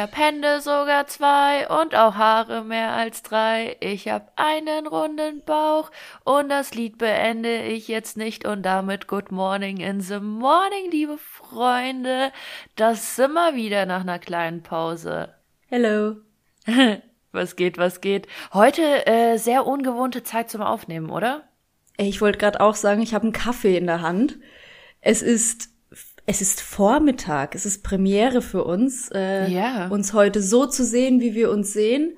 Ich hab Hände sogar zwei und auch Haare mehr als drei. Ich hab einen runden Bauch und das Lied beende ich jetzt nicht und damit Good Morning in the Morning, liebe Freunde. Das sind wir wieder nach einer kleinen Pause. Hello. Was geht, was geht? Heute äh, sehr ungewohnte Zeit zum Aufnehmen, oder? Ich wollte gerade auch sagen, ich habe einen Kaffee in der Hand. Es ist es ist Vormittag, es ist Premiere für uns, äh, Ja. uns heute so zu sehen, wie wir uns sehen.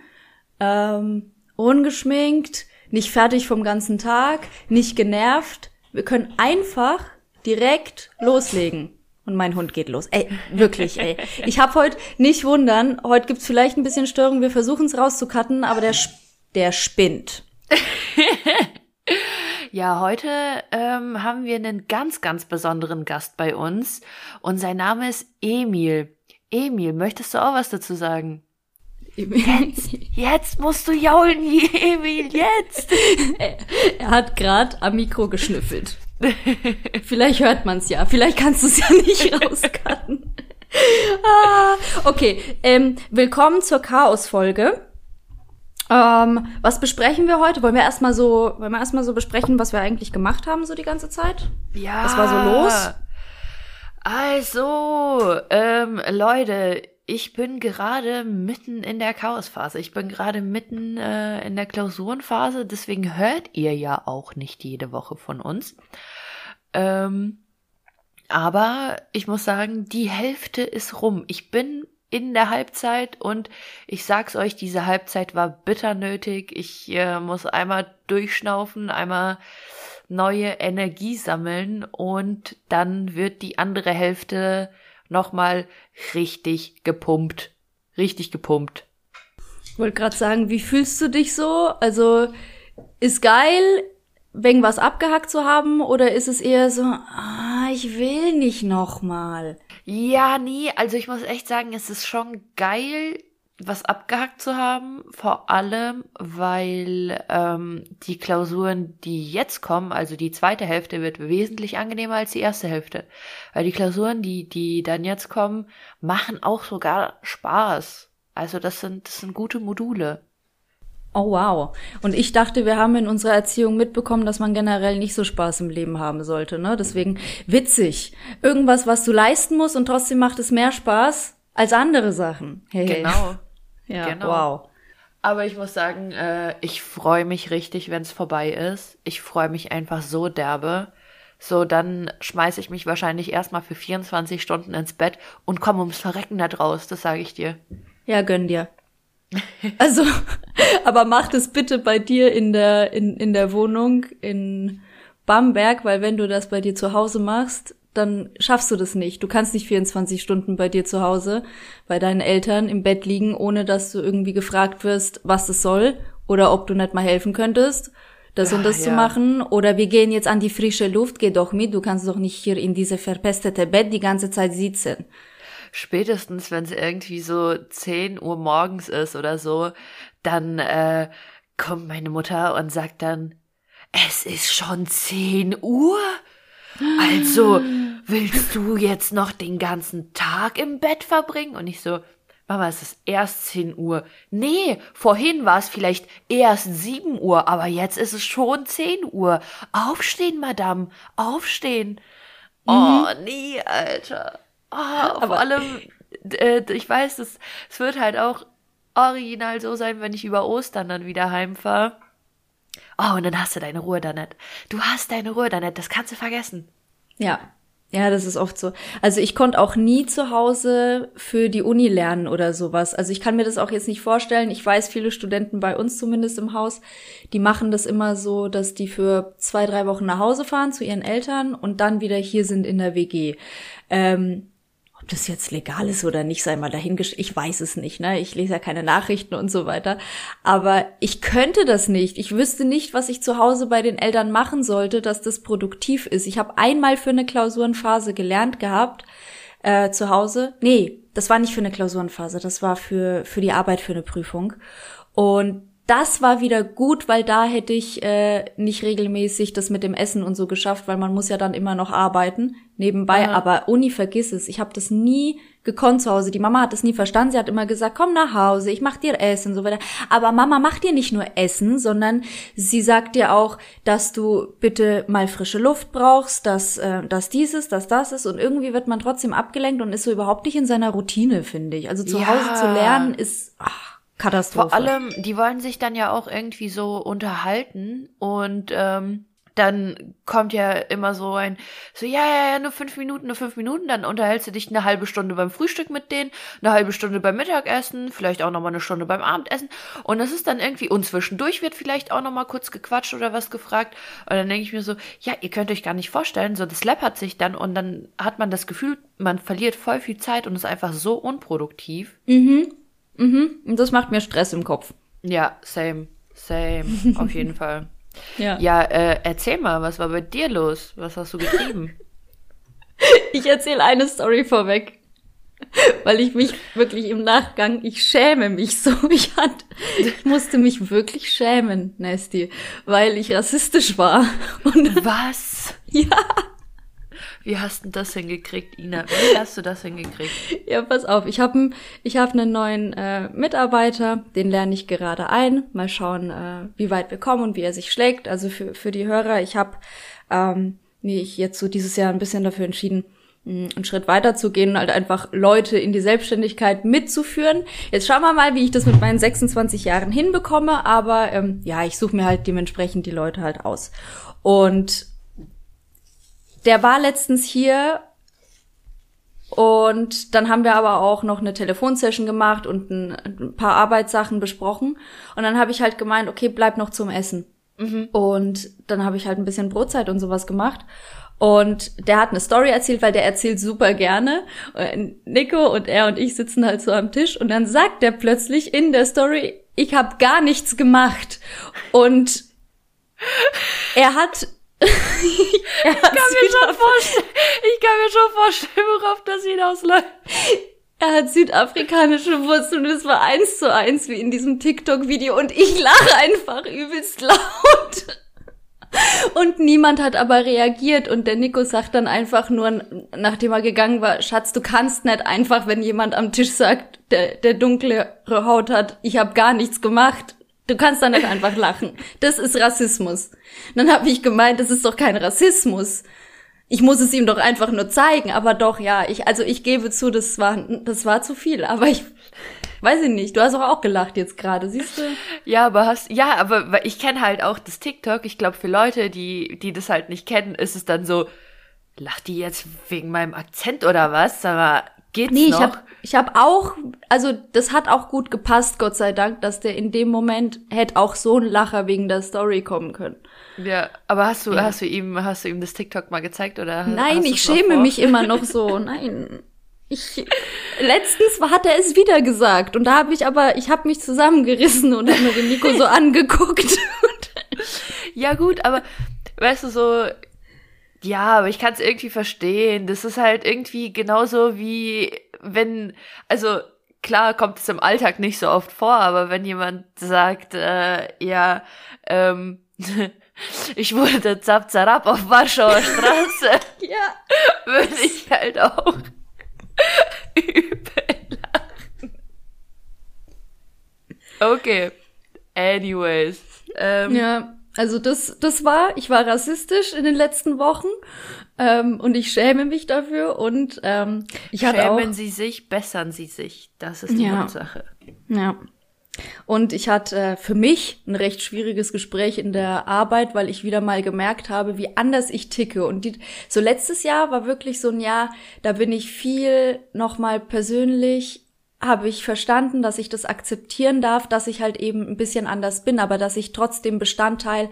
Ähm, ungeschminkt, nicht fertig vom ganzen Tag, nicht genervt. Wir können einfach direkt loslegen. Und mein Hund geht los. Ey, wirklich, ey. Ich hab heute nicht wundern, heute gibt's vielleicht ein bisschen Störung, wir versuchen es rauszucutten, aber der, sp- der spinnt. Ja, heute ähm, haben wir einen ganz, ganz besonderen Gast bei uns und sein Name ist Emil. Emil, möchtest du auch was dazu sagen? Jetzt musst du jaulen, Emil, jetzt! Er hat gerade am Mikro geschnüffelt. Vielleicht hört man's ja. Vielleicht kannst du es ja nicht rauscutten. ah, okay, ähm, willkommen zur Chaos-Folge. Ähm, was besprechen wir heute? Wollen wir erstmal so, wollen wir erstmal so besprechen, was wir eigentlich gemacht haben so die ganze Zeit? Ja. Was war so los? Also, ähm, Leute, ich bin gerade mitten in der Chaosphase. Ich bin gerade mitten äh, in der Klausurenphase, deswegen hört ihr ja auch nicht jede Woche von uns. Ähm, aber ich muss sagen, die Hälfte ist rum. Ich bin in der Halbzeit und ich sag's euch, diese Halbzeit war bitter nötig. Ich äh, muss einmal durchschnaufen, einmal neue Energie sammeln und dann wird die andere Hälfte nochmal richtig gepumpt. Richtig gepumpt. Ich wollte gerade sagen, wie fühlst du dich so? Also, ist geil, wegen was abgehackt zu haben, oder ist es eher so, ah, ich will nicht nochmal? Ja, nee, also ich muss echt sagen, es ist schon geil, was abgehackt zu haben, vor allem, weil ähm, die Klausuren, die jetzt kommen, also die zweite Hälfte, wird wesentlich angenehmer als die erste Hälfte. Weil die Klausuren, die, die dann jetzt kommen, machen auch sogar Spaß. Also das sind, das sind gute Module. Oh wow. Und ich dachte, wir haben in unserer Erziehung mitbekommen, dass man generell nicht so Spaß im Leben haben sollte, ne? Deswegen witzig. Irgendwas, was du leisten musst und trotzdem macht es mehr Spaß als andere Sachen. Hey. Genau. Ja, genau. wow. Aber ich muss sagen, äh, ich freue mich richtig, wenn es vorbei ist. Ich freue mich einfach so derbe. So, dann schmeiße ich mich wahrscheinlich erstmal für 24 Stunden ins Bett und komme ums Verrecken da draus, das sage ich dir. Ja, gönn dir. Also, aber mach das bitte bei dir in der, in, in der Wohnung in Bamberg, weil wenn du das bei dir zu Hause machst, dann schaffst du das nicht. Du kannst nicht 24 Stunden bei dir zu Hause, bei deinen Eltern im Bett liegen, ohne dass du irgendwie gefragt wirst, was das soll oder ob du nicht mal helfen könntest, das und Ah, das zu ja. machen. Oder wir gehen jetzt an die frische Luft, geh doch mit, du kannst doch nicht hier in diese verpestete Bett die ganze Zeit sitzen. Spätestens, wenn es irgendwie so 10 Uhr morgens ist oder so, dann äh, kommt meine Mutter und sagt dann, es ist schon 10 Uhr? Also, willst du jetzt noch den ganzen Tag im Bett verbringen? Und ich so, Mama, es ist erst 10 Uhr. Nee, vorhin war es vielleicht erst 7 Uhr, aber jetzt ist es schon 10 Uhr. Aufstehen, Madame, aufstehen. Oh, nee, Alter. Oh, vor Aber- allem, äh, ich weiß, es, es wird halt auch original so sein, wenn ich über Ostern dann wieder heimfahre. Oh, und dann hast du deine Ruhe da nicht. Du hast deine Ruhe da nicht, das kannst du vergessen. Ja. Ja, das ist oft so. Also ich konnte auch nie zu Hause für die Uni lernen oder sowas. Also ich kann mir das auch jetzt nicht vorstellen. Ich weiß, viele Studenten bei uns zumindest im Haus, die machen das immer so, dass die für zwei, drei Wochen nach Hause fahren zu ihren Eltern und dann wieder hier sind in der WG. Ähm, ob das jetzt legal ist oder nicht, sei mal dahingestellt. Ich weiß es nicht, ne? Ich lese ja keine Nachrichten und so weiter. Aber ich könnte das nicht. Ich wüsste nicht, was ich zu Hause bei den Eltern machen sollte, dass das produktiv ist. Ich habe einmal für eine Klausurenphase gelernt gehabt, äh, zu Hause. Nee, das war nicht für eine Klausurenphase, das war für, für die Arbeit für eine Prüfung. Und das war wieder gut, weil da hätte ich äh, nicht regelmäßig das mit dem Essen und so geschafft, weil man muss ja dann immer noch arbeiten nebenbei. Aha. Aber Uni, vergiss es. Ich habe das nie gekonnt zu Hause. Die Mama hat das nie verstanden. Sie hat immer gesagt, komm nach Hause, ich mach dir Essen, so weiter. Aber Mama macht dir nicht nur Essen, sondern sie sagt dir auch, dass du bitte mal frische Luft brauchst, dass, äh, dass dieses, dass das ist. Und irgendwie wird man trotzdem abgelenkt und ist so überhaupt nicht in seiner Routine, finde ich. Also zu ja. Hause zu lernen ist ach, Katastrophe. Vor allem, die wollen sich dann ja auch irgendwie so unterhalten und ähm, dann kommt ja immer so ein, so, ja, ja, ja, nur fünf Minuten, nur fünf Minuten, dann unterhältst du dich eine halbe Stunde beim Frühstück mit denen, eine halbe Stunde beim Mittagessen, vielleicht auch nochmal eine Stunde beim Abendessen. Und das ist dann irgendwie, und zwischendurch wird vielleicht auch nochmal kurz gequatscht oder was gefragt. Und dann denke ich mir so, ja, ihr könnt euch gar nicht vorstellen, so, das läppert sich dann und dann hat man das Gefühl, man verliert voll viel Zeit und ist einfach so unproduktiv. Mhm. Mhm. Und das macht mir Stress im Kopf. Ja, same. Same. Auf jeden Fall. Ja, ja äh, erzähl mal, was war bei dir los? Was hast du getrieben? ich erzähle eine Story vorweg. Weil ich mich wirklich im Nachgang, ich schäme mich so. Ich, hat, ich musste mich wirklich schämen, Nasty, weil ich rassistisch war. Und was? Ja. Wie hast du das hingekriegt, Ina? Wie hast du das hingekriegt? Ja, pass auf, ich habe ich hab einen neuen äh, Mitarbeiter, den lerne ich gerade ein. Mal schauen, äh, wie weit wir kommen und wie er sich schlägt. Also für, für die Hörer, ich habe ähm, mich jetzt so dieses Jahr ein bisschen dafür entschieden, mm, einen Schritt weiter zu gehen halt einfach Leute in die Selbstständigkeit mitzuführen. Jetzt schauen wir mal, wie ich das mit meinen 26 Jahren hinbekomme, aber ähm, ja, ich suche mir halt dementsprechend die Leute halt aus. Und der war letztens hier und dann haben wir aber auch noch eine Telefonsession gemacht und ein, ein paar Arbeitssachen besprochen. Und dann habe ich halt gemeint, okay, bleib noch zum Essen. Mhm. Und dann habe ich halt ein bisschen Brotzeit und sowas gemacht. Und der hat eine Story erzählt, weil der erzählt super gerne. Nico und er und ich sitzen halt so am Tisch und dann sagt der plötzlich in der Story, ich habe gar nichts gemacht. Und er hat ich, kann mir schon vorstellen, ich kann mir schon vorstellen, worauf das hinausläuft. Er hat südafrikanische Wurzeln und es war eins zu eins wie in diesem TikTok-Video und ich lache einfach übelst laut. Und niemand hat aber reagiert und der Nico sagt dann einfach nur, nachdem er gegangen war, Schatz, du kannst nicht einfach, wenn jemand am Tisch sagt, der, der dunkle Haut hat, ich habe gar nichts gemacht, Du kannst dann nicht einfach lachen. Das ist Rassismus. dann habe ich gemeint, das ist doch kein Rassismus. Ich muss es ihm doch einfach nur zeigen, aber doch, ja, ich, also ich gebe zu, das war, das war zu viel, aber ich, weiß ich nicht, du hast auch, auch gelacht jetzt gerade, siehst du? Ja, aber hast, ja, aber ich kenne halt auch das TikTok, ich glaube für Leute, die, die das halt nicht kennen, ist es dann so, lacht die jetzt wegen meinem Akzent oder was? Aber Geht's nee, noch? ich habe ich hab auch, also das hat auch gut gepasst, Gott sei Dank, dass der in dem Moment hätte auch so ein Lacher wegen der Story kommen können. Ja, aber hast du, ja. hast du ihm, hast du ihm das TikTok mal gezeigt oder? Nein, ich schäme mich immer noch so. Nein. Ich, letztens hat er es wieder gesagt und da habe ich aber, ich habe mich zusammengerissen und habe mir den Nico so angeguckt. ja gut, aber weißt du so, ja, aber ich kann es irgendwie verstehen. Das ist halt irgendwie genauso wie wenn, also klar kommt es im Alltag nicht so oft vor, aber wenn jemand sagt, äh, ja, ähm, ich wurde zap zarab auf Warschauer Straße, ja, würde ich halt auch übel lachen. Okay. Anyways. Ähm, ja. Also das, das war, ich war rassistisch in den letzten Wochen ähm, und ich schäme mich dafür und ähm, ich hatte Schämen Sie sich, bessern Sie sich. Das ist die ja, Sache. Ja. Und ich hatte für mich ein recht schwieriges Gespräch in der Arbeit, weil ich wieder mal gemerkt habe, wie anders ich ticke. Und die, so letztes Jahr war wirklich so ein Jahr, da bin ich viel nochmal persönlich habe ich verstanden, dass ich das akzeptieren darf, dass ich halt eben ein bisschen anders bin, aber dass ich trotzdem Bestandteil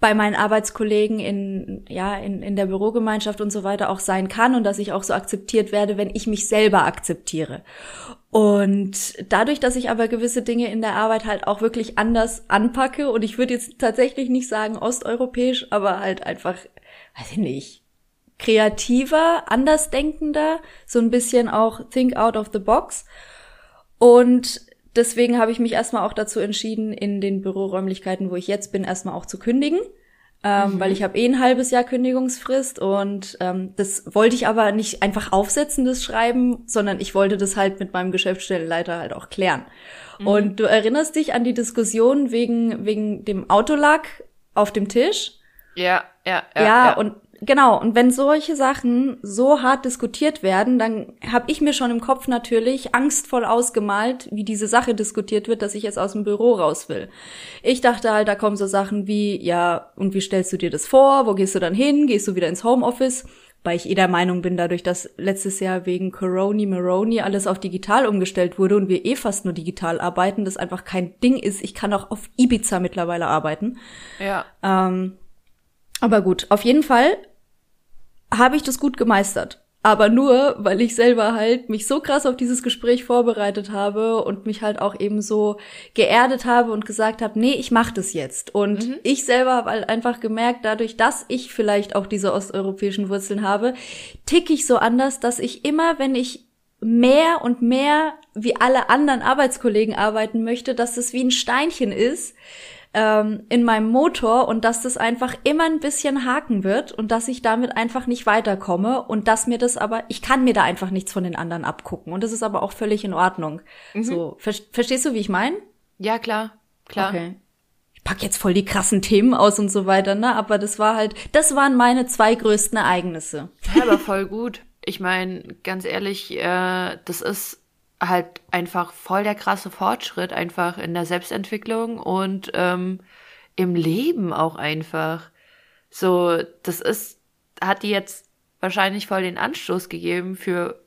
bei meinen Arbeitskollegen in, ja, in, in der Bürogemeinschaft und so weiter auch sein kann und dass ich auch so akzeptiert werde, wenn ich mich selber akzeptiere. Und dadurch, dass ich aber gewisse Dinge in der Arbeit halt auch wirklich anders anpacke und ich würde jetzt tatsächlich nicht sagen osteuropäisch, aber halt einfach, weiß ich nicht, kreativer, andersdenkender, so ein bisschen auch think out of the box. Und deswegen habe ich mich erstmal auch dazu entschieden, in den Büroräumlichkeiten, wo ich jetzt bin, erstmal auch zu kündigen. Ähm, mhm. Weil ich habe eh ein halbes Jahr Kündigungsfrist und ähm, das wollte ich aber nicht einfach aufsetzen, das Schreiben, sondern ich wollte das halt mit meinem Geschäftsstellenleiter halt auch klären. Mhm. Und du erinnerst dich an die Diskussion wegen, wegen dem Autolack auf dem Tisch? Ja, ja, ja. Ja, ja. und Genau, und wenn solche Sachen so hart diskutiert werden, dann habe ich mir schon im Kopf natürlich angstvoll ausgemalt, wie diese Sache diskutiert wird, dass ich jetzt aus dem Büro raus will. Ich dachte halt, da kommen so Sachen wie, ja, und wie stellst du dir das vor? Wo gehst du dann hin? Gehst du wieder ins Homeoffice? Weil ich eh der Meinung bin, dadurch, dass letztes Jahr wegen Coroni Maroni alles auf digital umgestellt wurde und wir eh fast nur digital arbeiten, das einfach kein Ding ist. Ich kann auch auf Ibiza mittlerweile arbeiten. Ja. Ähm, aber gut, auf jeden Fall habe ich das gut gemeistert. Aber nur, weil ich selber halt mich so krass auf dieses Gespräch vorbereitet habe und mich halt auch eben so geerdet habe und gesagt habe, nee, ich mach das jetzt. Und mhm. ich selber habe halt einfach gemerkt, dadurch, dass ich vielleicht auch diese osteuropäischen Wurzeln habe, tick ich so anders, dass ich immer, wenn ich mehr und mehr wie alle anderen Arbeitskollegen arbeiten möchte, dass es wie ein Steinchen ist, ähm, in meinem Motor und dass das einfach immer ein bisschen haken wird und dass ich damit einfach nicht weiterkomme und dass mir das aber, ich kann mir da einfach nichts von den anderen abgucken und das ist aber auch völlig in Ordnung. Mhm. So, ver verstehst du, wie ich meine? Ja, klar, klar. Okay. Ich pack jetzt voll die krassen Themen aus und so weiter, ne? Aber das war halt, das waren meine zwei größten Ereignisse. Ja, aber voll gut. Ich meine, ganz ehrlich, äh, das ist halt einfach voll der krasse Fortschritt einfach in der Selbstentwicklung und ähm, im Leben auch einfach. So, das ist, hat die jetzt wahrscheinlich voll den Anstoß gegeben für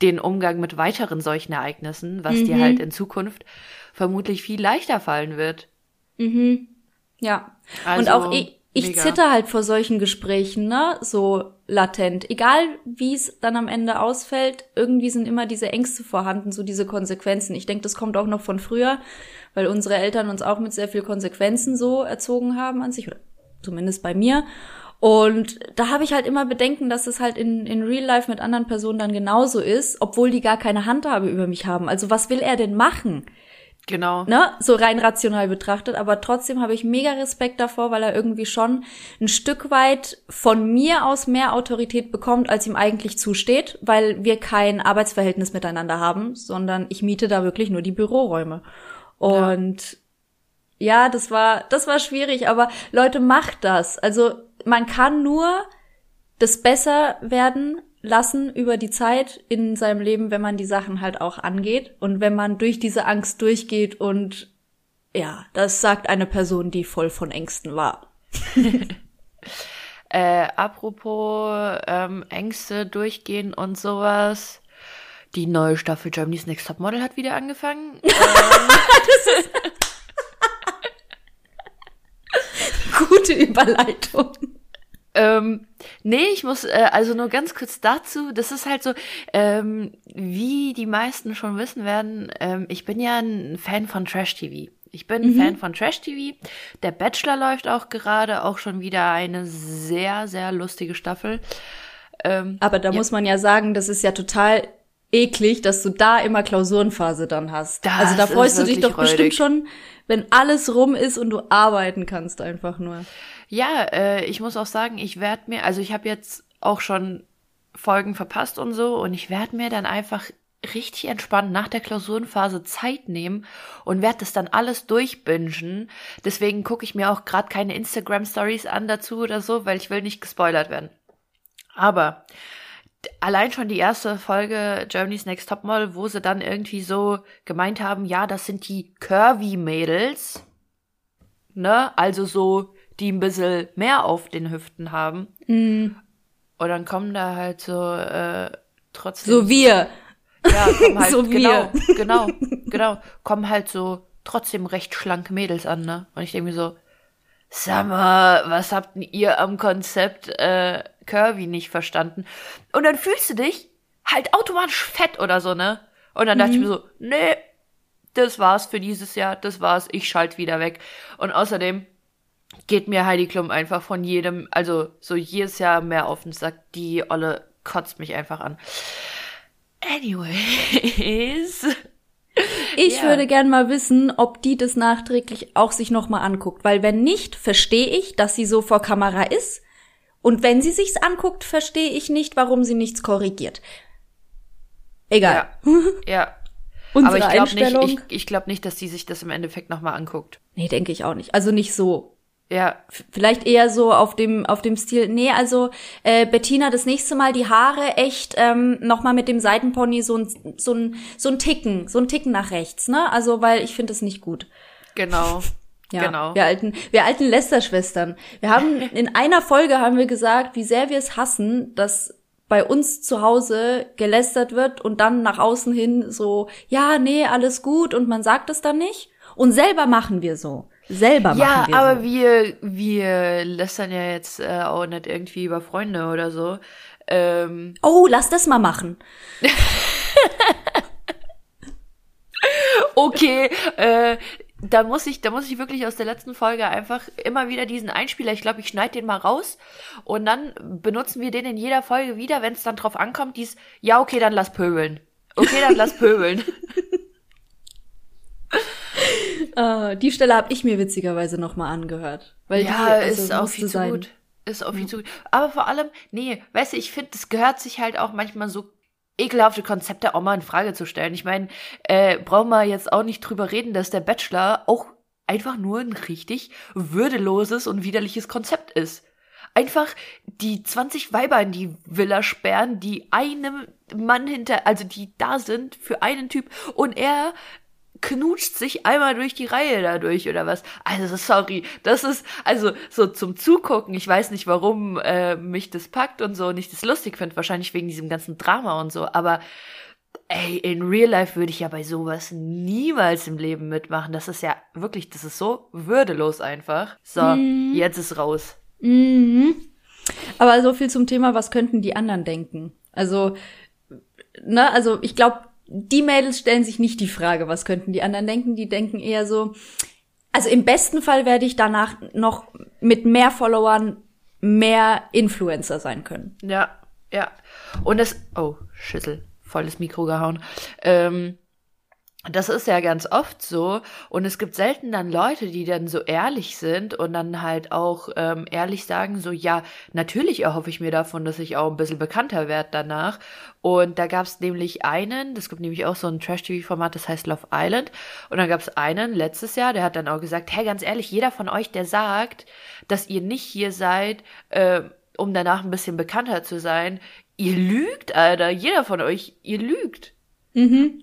den Umgang mit weiteren solchen Ereignissen, was mhm. dir halt in Zukunft vermutlich viel leichter fallen wird. Mhm. Ja. Also, und auch ich, ich zitter halt vor solchen Gesprächen, ne? So latent. Egal wie es dann am Ende ausfällt, irgendwie sind immer diese Ängste vorhanden, so diese Konsequenzen. Ich denke, das kommt auch noch von früher, weil unsere Eltern uns auch mit sehr viel Konsequenzen so erzogen haben an sich, oder zumindest bei mir. Und da habe ich halt immer Bedenken, dass es halt in, in Real Life mit anderen Personen dann genauso ist, obwohl die gar keine Handhabe über mich haben. Also was will er denn machen? Genau. Ne? So rein rational betrachtet. Aber trotzdem habe ich mega Respekt davor, weil er irgendwie schon ein Stück weit von mir aus mehr Autorität bekommt, als ihm eigentlich zusteht, weil wir kein Arbeitsverhältnis miteinander haben, sondern ich miete da wirklich nur die Büroräume. Und ja, ja das war, das war schwierig, aber Leute, macht das. Also man kann nur das besser werden, lassen über die Zeit in seinem Leben, wenn man die Sachen halt auch angeht und wenn man durch diese Angst durchgeht und ja, das sagt eine Person, die voll von Ängsten war. äh, apropos ähm, Ängste durchgehen und sowas. Die neue Staffel Germany's Next Top Model hat wieder angefangen. ähm, Gute Überleitung. Ähm, nee, ich muss, äh, also nur ganz kurz dazu, das ist halt so, ähm, wie die meisten schon wissen werden, ähm, ich bin ja ein Fan von Trash-TV. Ich bin mhm. Fan von Trash-TV. Der Bachelor läuft auch gerade, auch schon wieder eine sehr, sehr lustige Staffel. Ähm, Aber da ja. muss man ja sagen, das ist ja total eklig, dass du da immer Klausurenphase dann hast. Das also da freust du dich doch räudig. bestimmt schon, wenn alles rum ist und du arbeiten kannst einfach nur. Ja, äh, ich muss auch sagen, ich werde mir, also ich habe jetzt auch schon Folgen verpasst und so und ich werde mir dann einfach richtig entspannt nach der Klausurenphase Zeit nehmen und werde das dann alles durchbingen. Deswegen gucke ich mir auch gerade keine Instagram Stories an dazu oder so, weil ich will nicht gespoilert werden. Aber allein schon die erste Folge Germany's Next Topmodel, wo sie dann irgendwie so gemeint haben, ja, das sind die Curvy Mädels, ne? Also so die ein bisschen mehr auf den Hüften haben. Mhm. Und dann kommen da halt so äh, trotzdem. So wir. Ja, kommen halt, so genau, wir. genau, genau, kommen halt so trotzdem recht schlanke Mädels an, ne? Und ich denke mir so, sag mal, was habt ihr am Konzept äh, Curvy nicht verstanden? Und dann fühlst du dich halt automatisch fett oder so, ne? Und dann dachte ich mhm. mir so, nee, das war's für dieses Jahr, das war's, ich schalte wieder weg. Und außerdem, geht mir Heidi Klum einfach von jedem, also so jedes Jahr mehr auf den Sack. Die Olle kotzt mich einfach an. Anyways. Ich Ja. würde gern mal wissen, ob die das nachträglich auch sich nochmal anguckt. Weil wenn nicht, verstehe ich, dass sie so vor Kamera ist. Und wenn sie sich's anguckt, verstehe ich nicht, warum sie nichts korrigiert. Egal. Ja. ja. Unsere Aber ich glaube nicht, ich, ich glaube nicht, dass die sich das im Endeffekt nochmal anguckt. nee, denke ich auch nicht. Also nicht so. Ja, Vielleicht eher so auf dem auf dem Stil. Nee, also äh, Bettina, das nächste Mal die Haare echt ähm, noch mal mit dem Seitenpony so ein so ein so ein Ticken, so ein Ticken nach rechts, ne? Also weil ich finde das nicht gut. genau. Ja, Genau. wir alten, wir alten Lester-Schwestern. Wir haben in einer Folge haben wir gesagt, wie sehr wir es hassen, dass bei uns zu Hause gelästert wird und dann nach außen hin so, ja, nee, alles gut und man sagt es dann nicht. Und selber machen wir so. Selber Ja, machen wir aber so. wir, wir lästern ja jetzt äh, auch nicht irgendwie über Freunde oder so. Ähm, Oh, lass das mal machen. okay, äh, da muss ich, da muss ich wirklich aus der letzten Folge einfach immer wieder diesen Einspieler, ich glaube, ich schneide den mal raus und dann benutzen wir den in jeder Folge wieder, wenn es dann drauf ankommt, dies, ja, okay, dann lass pöbeln. Okay, dann lass pöbeln. Äh, die Stelle habe ich mir witzigerweise noch mal angehört. Weil ja, die, also, ist auch viel zu sein. gut. Ist auch viel zu gut. Aber vor allem, nee, weißt du, ich finde, das gehört sich halt auch manchmal so ekelhafte Konzepte auch mal in Frage zu stellen. Ich meine, äh, brauchen wir jetzt auch nicht drüber reden, dass der Bachelor auch einfach nur ein richtig würdeloses und widerliches Konzept ist. Einfach die 20 Weiber in die Villa sperren, die einem Mann hinter, also die da sind für einen Typ und er knutscht sich einmal durch die Reihe dadurch oder was. Also sorry, das ist also so zum Zugucken. Ich weiß nicht, warum äh, mich das packt und so und ich das lustig finde. Wahrscheinlich wegen diesem ganzen Drama und so. Aber ey, in Real Life würde ich ja bei sowas niemals im Leben mitmachen. Das ist ja wirklich, das ist so würdelos einfach. So, jetzt ist raus. Mhm. Aber so viel zum Thema, was könnten die anderen denken? Also, ne, also ich glaube, die Mädels stellen sich nicht die Frage, was könnten die anderen denken. Die denken eher so, also im besten Fall werde ich danach noch mit mehr Followern mehr Influencer sein können. Ja, ja. Und das, oh, Schüssel, volles Mikro gehauen. Ähm, das ist ja ganz oft so. Und es gibt selten dann Leute, die dann so ehrlich sind und dann halt auch ähm, ehrlich sagen, so, ja, natürlich erhoffe ich mir davon, dass ich auch ein bisschen bekannter werde danach. Und da gab es nämlich einen, das gibt nämlich auch so ein Trash-TV-Format, das heißt Love Island. Und da gab es einen letztes Jahr, der hat dann auch gesagt, hey, ganz ehrlich, jeder von euch, der sagt, dass ihr nicht hier seid, äh, um danach ein bisschen bekannter zu sein, ihr lügt, Alter. Jeder von euch, ihr lügt.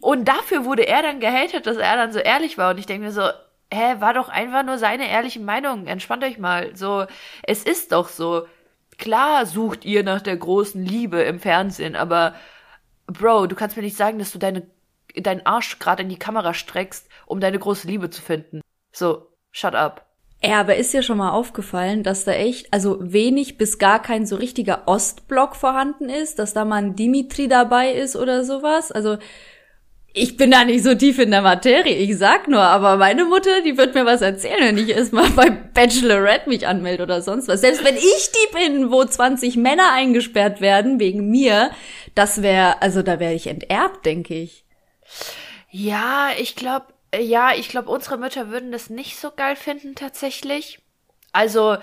Und dafür wurde er dann gehatet, dass er dann so ehrlich war. Und ich denke mir so, hä, war doch einfach nur seine ehrliche Meinung. Entspannt euch mal. So, es ist doch so. Klar sucht ihr nach der großen Liebe im Fernsehen, aber Bro, du kannst mir nicht sagen, dass du deine, deinen Arsch gerade in die Kamera streckst, um deine große Liebe zu finden. So, shut up. Ja, aber ist dir schon mal aufgefallen, dass da echt, also wenig bis gar kein so richtiger Ostblock vorhanden ist, dass da mal ein Dimitri dabei ist oder sowas? Also, ich bin da nicht so tief in der Materie, ich sag nur, aber meine Mutter, die wird mir was erzählen, wenn ich erstmal bei Bachelorette mich anmelde oder sonst was. Selbst wenn ich die bin, wo 20 Männer eingesperrt werden wegen mir, das wäre, also da wäre ich enterbt, denke ich. Ja, ich glaube, ja, ich glaube, unsere Mütter würden das nicht so geil finden tatsächlich. Also,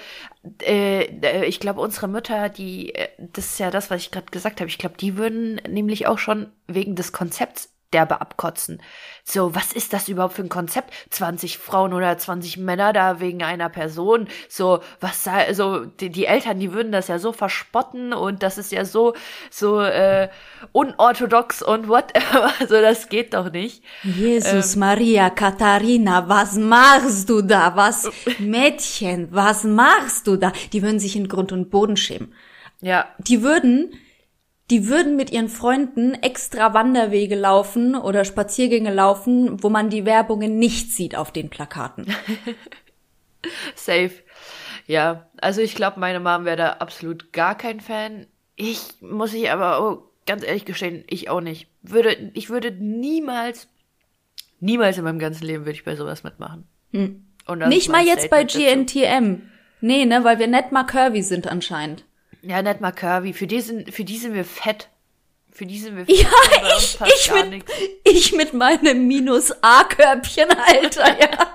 äh, äh, ich glaube, unsere Mütter, die, äh, das ist ja das, was ich gerade gesagt habe, ich glaube, die würden nämlich auch schon wegen des Konzepts derbe abkotzen. So, was ist das überhaupt für ein Konzept? 20 Frauen oder 20 Männer da wegen einer Person. So, was sei, also die, die Eltern, die würden das ja so verspotten und das ist ja so, so äh, unorthodox und whatever. Also das geht doch nicht. Jesus Maria Katharina, was machst du da? Was Mädchen, was machst du da? Die würden sich in Grund und Boden schämen. Ja, Die würden, die würden mit ihren Freunden extra Wanderwege laufen oder Spaziergänge laufen, wo man die Werbungen nicht sieht auf den Plakaten. safe. Ja, also ich glaube, meine Mom wäre da absolut gar kein Fan. Ich muss ich aber oh, ganz ehrlich gestehen, ich auch nicht. Würde, ich würde niemals, niemals in meinem ganzen Leben würde ich bei sowas mitmachen. Hm. Nicht mal jetzt bei Statement dazu. GNTM. Nee, ne, weil wir nicht mal curvy sind anscheinend. Ja, nicht mal Curvy. Für die sind, für die sind wir fett. Für die sind wir Ja, bei uns ich, ich, mit, ich mit meinem Minus-A-Körbchen, Alter, ja.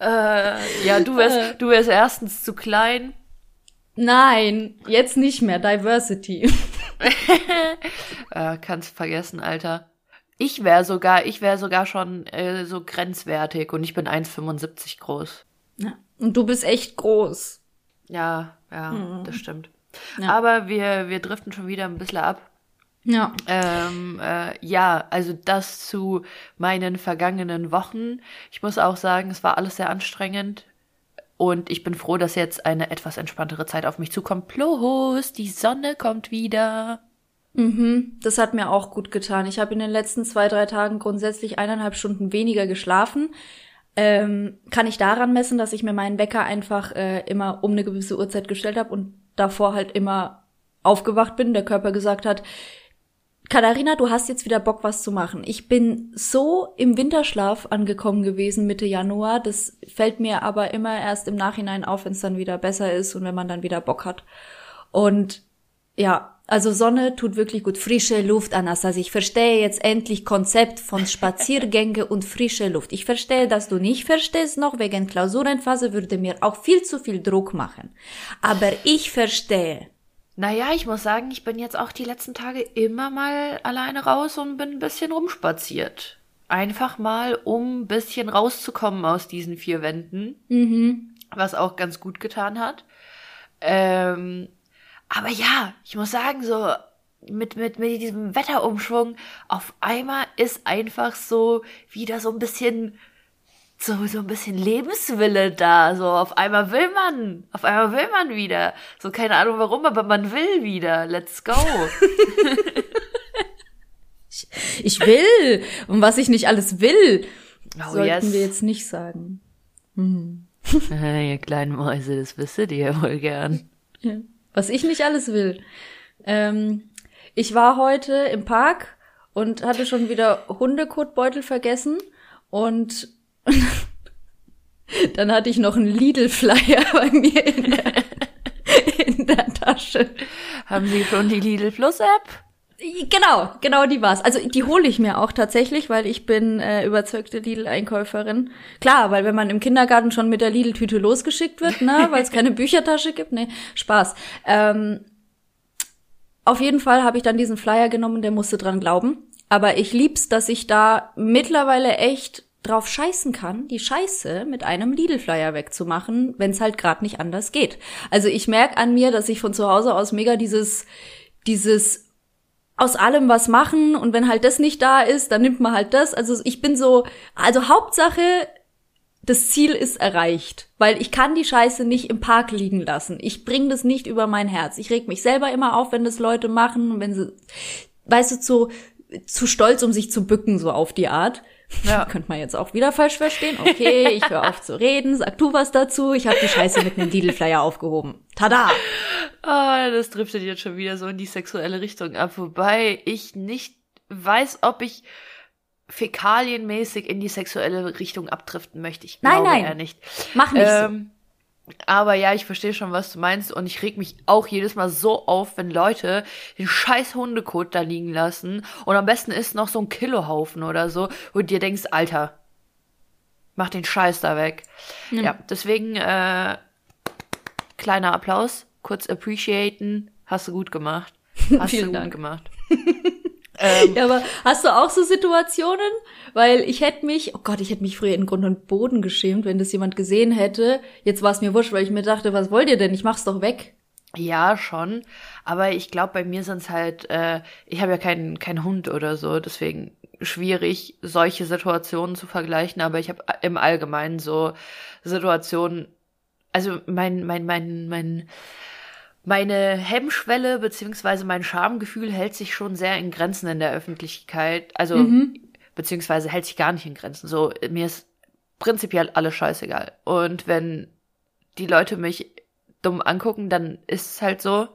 Äh, ja, du wärst, du wärst erstens zu klein. Nein, jetzt nicht mehr. Diversity. Äh, kannst vergessen, Alter. Ich wäre sogar, ich wäre sogar schon äh, so grenzwertig und ich bin 1,75 groß. Ja. Und du bist echt groß. Ja, ja, das stimmt. Ja. Aber wir, wir driften schon wieder ein bisschen ab. Ja. Ähm, äh, ja, also das zu meinen vergangenen Wochen. Ich muss auch sagen, es war alles sehr anstrengend. Und ich bin froh, dass jetzt eine etwas entspanntere Zeit auf mich zukommt. Plus, die Sonne kommt wieder. Mhm, das hat mir auch gut getan. Ich habe in den letzten zwei, drei Tagen grundsätzlich eineinhalb Stunden weniger geschlafen. Ähm, kann ich daran messen, dass ich mir meinen Wecker einfach äh, immer um eine gewisse Uhrzeit gestellt habe und davor halt immer aufgewacht bin, der Körper gesagt hat, Katharina, du hast jetzt wieder Bock, was zu machen. Ich bin so im Winterschlaf angekommen gewesen Mitte Januar. Das fällt mir aber immer erst im Nachhinein auf, wenn es dann wieder besser ist und wenn man dann wieder Bock hat. Und ja, also Sonne tut wirklich gut. Frische Luft, Anastasia. Ich verstehe jetzt endlich Konzept von Spaziergänge und frische Luft. Ich verstehe, dass du nicht verstehst noch, wegen Klausurenphase würde mir auch viel zu viel Druck machen. Aber ich verstehe. Naja, ich muss sagen, ich bin jetzt auch die letzten Tage immer mal alleine raus und bin ein bisschen rumspaziert. Einfach mal, um ein bisschen rauszukommen aus diesen vier Wänden. Mhm. Was auch ganz gut getan hat. Ähm, aber ja, ich muss sagen, so mit, mit, mit diesem Wetterumschwung, auf einmal ist einfach so wieder so ein bisschen, so, so ein bisschen Lebenswille da. So, auf einmal will man, auf einmal will man wieder. So, keine Ahnung warum, aber man will wieder. Let's go. Ich will. Und was ich nicht alles will, Oh, sollten yes. wir jetzt nicht sagen. Ihr kleinen Mäuse, das wüsstet ihr ja wohl gern. Ja. Was ich nicht alles will. Ähm, ich war heute im Park und hatte schon wieder Hundekotbeutel vergessen und dann hatte ich noch einen Lidl-Flyer bei mir in der, in der Tasche. Haben Sie schon die Lidl Plus App? Genau, genau die war's. Also die hole ich mir auch tatsächlich, weil ich bin äh, überzeugte Lidl-Einkäuferin. Klar, weil wenn man im Kindergarten schon mit der Lidl-Tüte losgeschickt wird, ne, weil es keine Büchertasche gibt, nee, Spaß. Ähm, auf jeden Fall habe ich dann diesen Flyer genommen, der musste dran glauben. Aber ich lieb's, dass ich da mittlerweile echt drauf scheißen kann, die Scheiße mit einem Lidl-Flyer wegzumachen, wenn es halt gerade nicht anders geht. Also ich merk an mir, dass ich von zu Hause aus mega dieses, dieses aus allem was machen und wenn halt das nicht da ist, dann nimmt man halt das. Also ich bin so, also Hauptsache, das Ziel ist erreicht, weil ich kann die Scheiße nicht im Park liegen lassen. Ich bring das nicht über mein Herz. Ich reg mich selber immer auf, wenn das Leute machen wenn sie, weißt du, zu, zu stolz, um sich zu bücken, so auf die Art. Ja. Könnte man jetzt auch wieder falsch verstehen. Okay, ich höre auf zu reden, sag du was dazu. Ich habe die Scheiße mit einem Lidl-Flyer aufgehoben. Tada! Ah, das driftet jetzt schon wieder so in die sexuelle Richtung ab, wobei ich nicht weiß, ob ich fäkalienmäßig in die sexuelle Richtung abdriften möchte. Ich Nein, glaube nein. eher nicht. Mach nicht so. Aber ja, ich verstehe schon, was du meinst und ich reg mich auch jedes Mal so auf, wenn Leute den scheiß Hundekot da liegen lassen und am besten ist noch so ein Kilohaufen oder so und dir denkst, Alter, mach den Scheiß da weg. Ja, deswegen äh, kleiner Applaus, kurz appreciaten, hast du gut gemacht. Hast du gut Dank. gemacht. ähm, Ja, aber hast du auch so Situationen? Weil ich hätte mich, oh Gott, ich hätte mich früher in Grund und Boden geschämt, wenn das jemand gesehen hätte. Jetzt war es mir wurscht, weil ich mir dachte, was wollt ihr denn? Ich mach's doch weg. Ja, schon. Aber ich glaube, bei mir sind's halt, äh, ich habe ja keinen keinen Hund oder so, deswegen schwierig, solche Situationen zu vergleichen. Aber ich habe im Allgemeinen so Situationen, also mein, mein, mein, mein, meine Hemmschwelle beziehungsweise mein Schamgefühl hält sich schon sehr in Grenzen in der Öffentlichkeit. Also, beziehungsweise hält sich gar nicht in Grenzen. So, mir ist prinzipiell alles scheißegal. Und wenn die Leute mich dumm angucken, dann ist es halt so.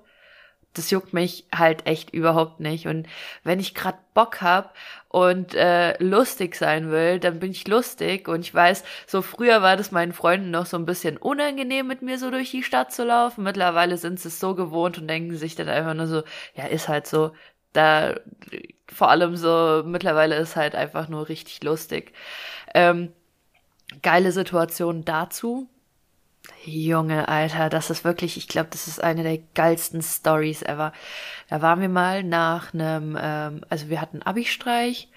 Das juckt mich halt echt überhaupt nicht. Und wenn ich grad Bock hab und äh, lustig sein will, dann bin ich lustig. Und ich weiß, so früher war das meinen Freunden noch so ein bisschen unangenehm, mit mir so durch die Stadt zu laufen. Mittlerweile sind sie es so gewohnt und denken sich dann einfach nur so, ja, ist halt so. Da vor allem so, mittlerweile ist halt einfach nur richtig lustig. Ähm, geile Situation dazu Junge, Alter, das ist wirklich, ich glaube, das ist eine der geilsten Stories ever. Da waren wir mal nach einem, ähm, also wir hatten Abi-Streich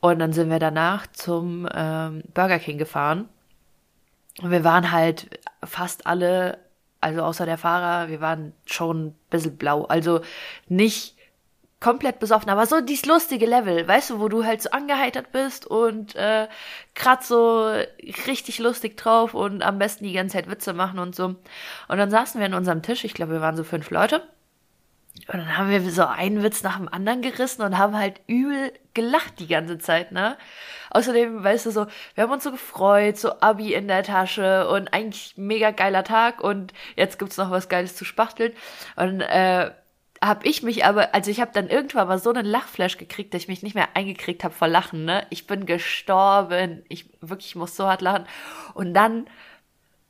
und dann sind wir danach zum ähm, Burger King gefahren. Und wir waren halt fast alle, also außer der Fahrer, wir waren schon ein bisschen blau. Also nicht komplett besoffen, aber so dies lustige Level, weißt du, wo du halt so angeheitert bist und äh, grad so richtig lustig drauf und am besten die ganze Zeit Witze machen und so. Und dann saßen wir an unserem Tisch, ich glaube, wir waren so fünf Leute. Und dann haben wir so einen Witz nach dem anderen gerissen und haben halt übel gelacht die ganze Zeit, ne? Außerdem, weißt du, so, wir haben uns so gefreut, so Abi in der Tasche und eigentlich mega geiler Tag und jetzt gibt's noch was Geiles zu spachteln. Und äh, habe ich mich aber, also ich habe dann irgendwann mal so einen Lachflash gekriegt, dass ich mich nicht mehr eingekriegt habe vor Lachen, ne? Ich bin gestorben. Ich wirklich muss so hart lachen. Und dann,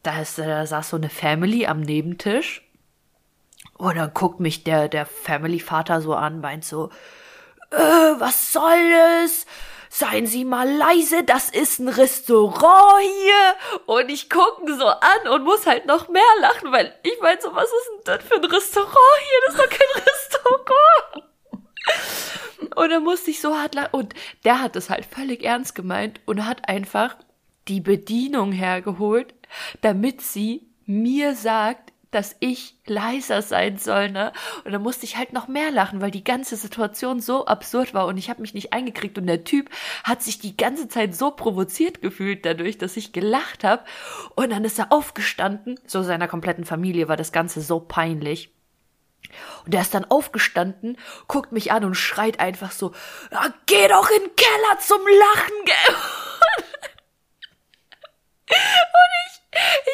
da, ist, da saß so eine Family am Nebentisch. Und dann guckt mich der, der Family-Vater so an, meint so, äh, was soll das? Seien Sie mal leise, das ist ein Restaurant hier. Und ich gucke so an und muss halt noch mehr lachen, weil ich meine so, was ist denn das für ein Restaurant hier? Das ist doch kein Restaurant. Und dann musste ich so hart lachen. Und der hat es halt völlig ernst gemeint und hat einfach die Bedienung hergeholt, damit sie mir sagt, dass ich leiser sein soll, ne? Und dann musste ich halt noch mehr lachen, weil die ganze Situation so absurd war und ich habe mich nicht eingekriegt und der Typ hat sich die ganze Zeit so provoziert gefühlt dadurch, dass ich gelacht habe und dann ist er aufgestanden, so seiner kompletten Familie war das ganze so peinlich. Und er ist dann aufgestanden, guckt mich an und schreit einfach so, geh doch in den Keller zum Lachen, gell? Und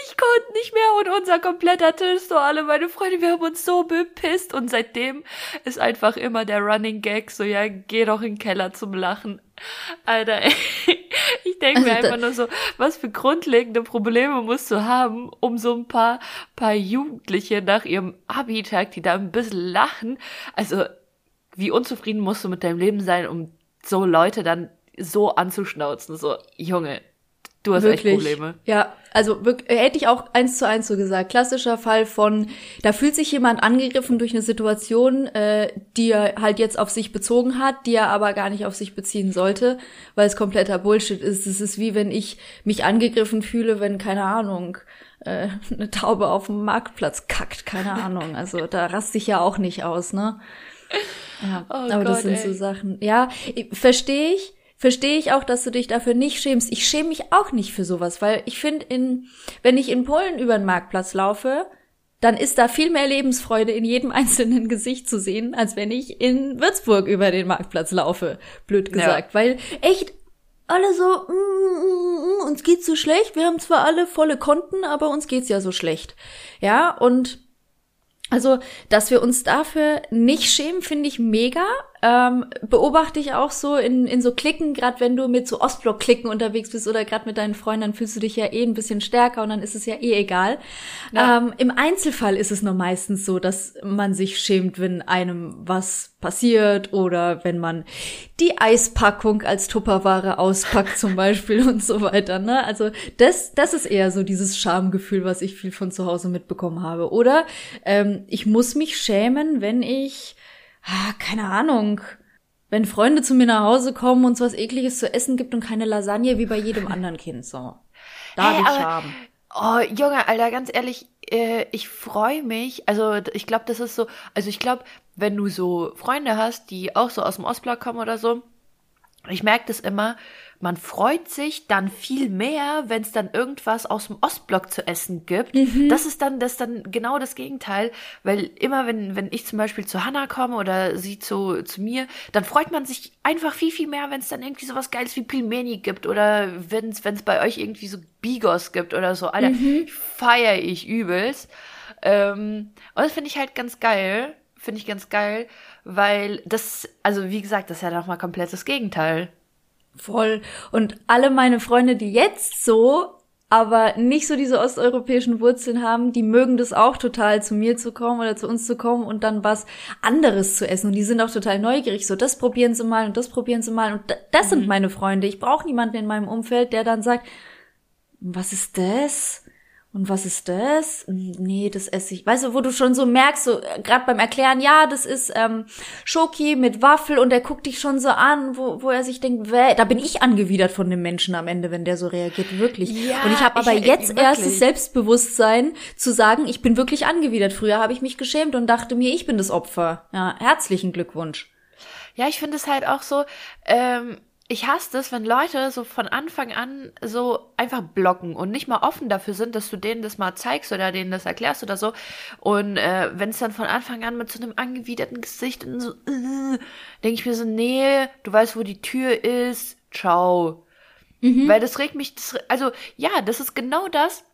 ich konnte nicht mehr und unser kompletter Tisch, so alle meine Freunde, wir haben uns so bepisst und seitdem ist einfach immer der Running Gag, so ja, geh doch in den Keller zum Lachen. Alter, ey, ich denke mir also einfach nur so, was für grundlegende Probleme musst du haben, um so ein paar, paar Jugendliche nach ihrem Abi-Tag, die da ein bisschen lachen. Also, wie unzufrieden musst du mit deinem Leben sein, um so Leute dann so anzuschnauzen, so, Junge, Du hast wirklich, echt Probleme. Ja, also wirklich, hätte ich auch eins zu eins so gesagt. Klassischer Fall von, da fühlt sich jemand angegriffen durch eine Situation, äh, die er halt jetzt auf sich bezogen hat, die er aber gar nicht auf sich beziehen sollte, weil es kompletter Bullshit ist. Es ist wie wenn ich mich angegriffen fühle, wenn, keine Ahnung, äh, eine Taube auf dem Marktplatz kackt, keine Ahnung. Also da raste ich ja auch nicht aus, ne? Ja, oh aber Gott, das sind ey. so Sachen. Ja, verstehe ich verstehe ich auch, dass du dich dafür nicht schämst. Ich schäme mich auch nicht für sowas, weil ich finde, in, wenn ich in Polen über den Marktplatz laufe, dann ist da viel mehr Lebensfreude in jedem einzelnen Gesicht zu sehen, als wenn ich in Würzburg über den Marktplatz laufe, blöd gesagt. Ja. Weil echt alle so, mm, mm, mm, uns geht's so schlecht. Wir haben zwar alle volle Konten, aber uns geht's ja so schlecht. Ja, und also, dass wir uns dafür nicht schämen, finde ich mega. Ähm, beobachte ich auch so in, in so Klicken, gerade wenn du mit so Ostblock-Klicken unterwegs bist oder gerade mit deinen Freunden, dann fühlst du dich ja eh ein bisschen stärker und dann ist es ja eh egal. Ja. Ähm, Im Einzelfall ist es nur meistens so, dass man sich schämt, wenn einem was passiert oder wenn man die Eispackung als Tupperware auspackt zum Beispiel und so weiter. Ne? Also das, das ist eher so dieses Schamgefühl, was ich viel von zu Hause mitbekommen habe. Oder ähm, ich muss mich schämen, wenn ich ah, keine Ahnung, wenn Freunde zu mir nach Hause kommen und so was ekliges zu essen gibt und keine Lasagne wie bei jedem anderen Kind so. Da hey, ich haben. Oh, Junge, Alter, ganz ehrlich, äh, ich freue mich. Also ich glaube, das ist so. Also ich glaube, wenn du so Freunde hast, die auch so aus dem Ostblock kommen oder so, ich merke das immer, man freut sich dann viel mehr, wenn es dann irgendwas aus dem Ostblock zu essen gibt. Mhm. Das ist dann das ist dann genau das Gegenteil, weil immer wenn wenn ich zum Beispiel zu Hannah komme oder sie zu zu mir, dann freut man sich einfach viel viel mehr, wenn es dann irgendwie sowas Geiles wie Pilmeni gibt oder wenn es wenn es bei euch irgendwie so Bigos gibt oder so. Alter, mhm. feiere ich übelst. Ähm, und das finde ich halt ganz geil finde ich ganz geil, weil das, also wie gesagt, das ist ja doch mal komplett das Gegenteil. Voll. Und alle meine Freunde, die jetzt so aber nicht so diese osteuropäischen Wurzeln haben, die mögen das auch total, zu mir zu kommen oder zu uns zu kommen und dann was anderes zu essen. Und die sind auch total neugierig. So, das probieren sie mal und das probieren sie mal. Und das sind mhm. meine Freunde. Ich brauche niemanden in meinem Umfeld, der dann sagt, was ist das? Und was ist das? Nee, das esse ich. Weißt du, wo du schon so merkst, so äh, gerade beim Erklären, ja, das ist ähm, Schoki mit Waffel und er guckt dich schon so an, wo, wo er sich denkt, wä, da bin ich angewidert von dem Menschen am Ende, wenn der so reagiert, wirklich. Ja, und ich habe aber ich, jetzt wirklich. erst das Selbstbewusstsein zu sagen, ich bin wirklich angewidert. Früher habe ich mich geschämt und dachte mir, ich bin das Opfer. Ja, herzlichen Glückwunsch. Ja, ich finde es halt auch so, ähm, ich hasse es, wenn Leute so von Anfang an so einfach blocken und nicht mal offen dafür sind, dass du denen das mal zeigst oder denen das erklärst oder so. Und äh, wenn es dann von Anfang an mit so einem angewiderten Gesicht und so, äh, denke ich mir so, nee, du weißt, wo die Tür ist, ciao. Mhm. Weil das regt mich, das, also ja, das ist genau das,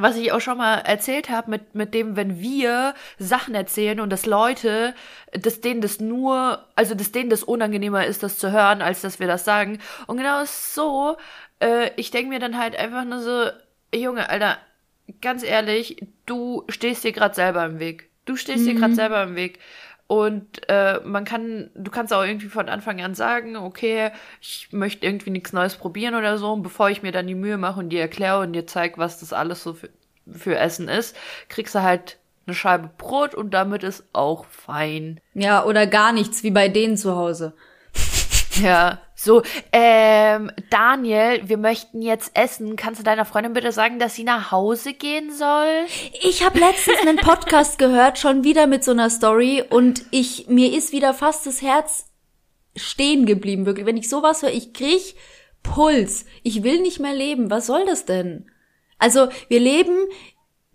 was ich auch schon mal erzählt habe, mit, mit dem, wenn wir Sachen erzählen und dass Leute, dass denen das nur, also dass denen das unangenehmer ist, das zu hören, als dass wir das sagen. Und genau so, äh, ich denke mir dann halt einfach nur so, Junge, Alter, ganz ehrlich, du stehst dir gerade selber im Weg. Du stehst mhm. dir gerade selber im Weg. Und äh, man kann, du kannst auch irgendwie von Anfang an sagen, okay, ich möchte irgendwie nichts Neues probieren oder so, und bevor ich mir dann die Mühe mache und dir erkläre und dir zeige, was das alles so für, für Essen ist, kriegst du halt eine Scheibe Brot und damit ist auch fein. Ja, oder gar nichts, wie bei denen zu Hause. Ja, so, ähm, Daniel, wir möchten jetzt essen. Kannst du deiner Freundin bitte sagen, dass sie nach Hause gehen soll? Ich habe letztens einen Podcast gehört, schon wieder mit so einer Story und ich, mir ist wieder fast das Herz stehen geblieben, wirklich. Wenn ich sowas höre, ich krieg Puls. Ich will nicht mehr leben. Was soll das denn? Also, wir leben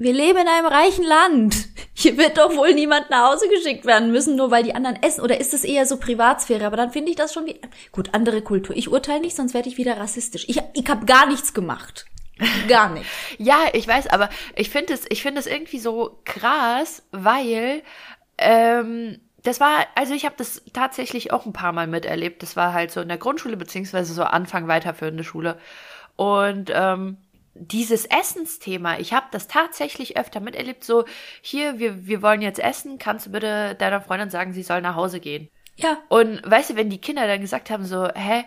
wir leben in einem reichen Land. Hier wird doch wohl niemand nach Hause geschickt werden müssen, nur weil die anderen essen. Oder ist es eher so Privatsphäre? Aber dann finde ich das schon wie gut andere Kultur. Ich urteile nicht, sonst werde ich wieder rassistisch. Ich, ich habe gar nichts gemacht. Gar nicht. ja, ich weiß, aber ich finde es, ich es irgendwie so krass, weil ähm, das war, also ich habe das tatsächlich auch ein paar Mal miterlebt. Das war halt so in der Grundschule beziehungsweise so Anfang weiterführende Schule und ähm, dieses Essensthema, ich habe das tatsächlich öfter miterlebt, so hier, wir, wir wollen jetzt essen, kannst du bitte deiner Freundin sagen, sie soll nach Hause gehen? Ja. Und weißt du, wenn die Kinder dann gesagt haben, so, hä,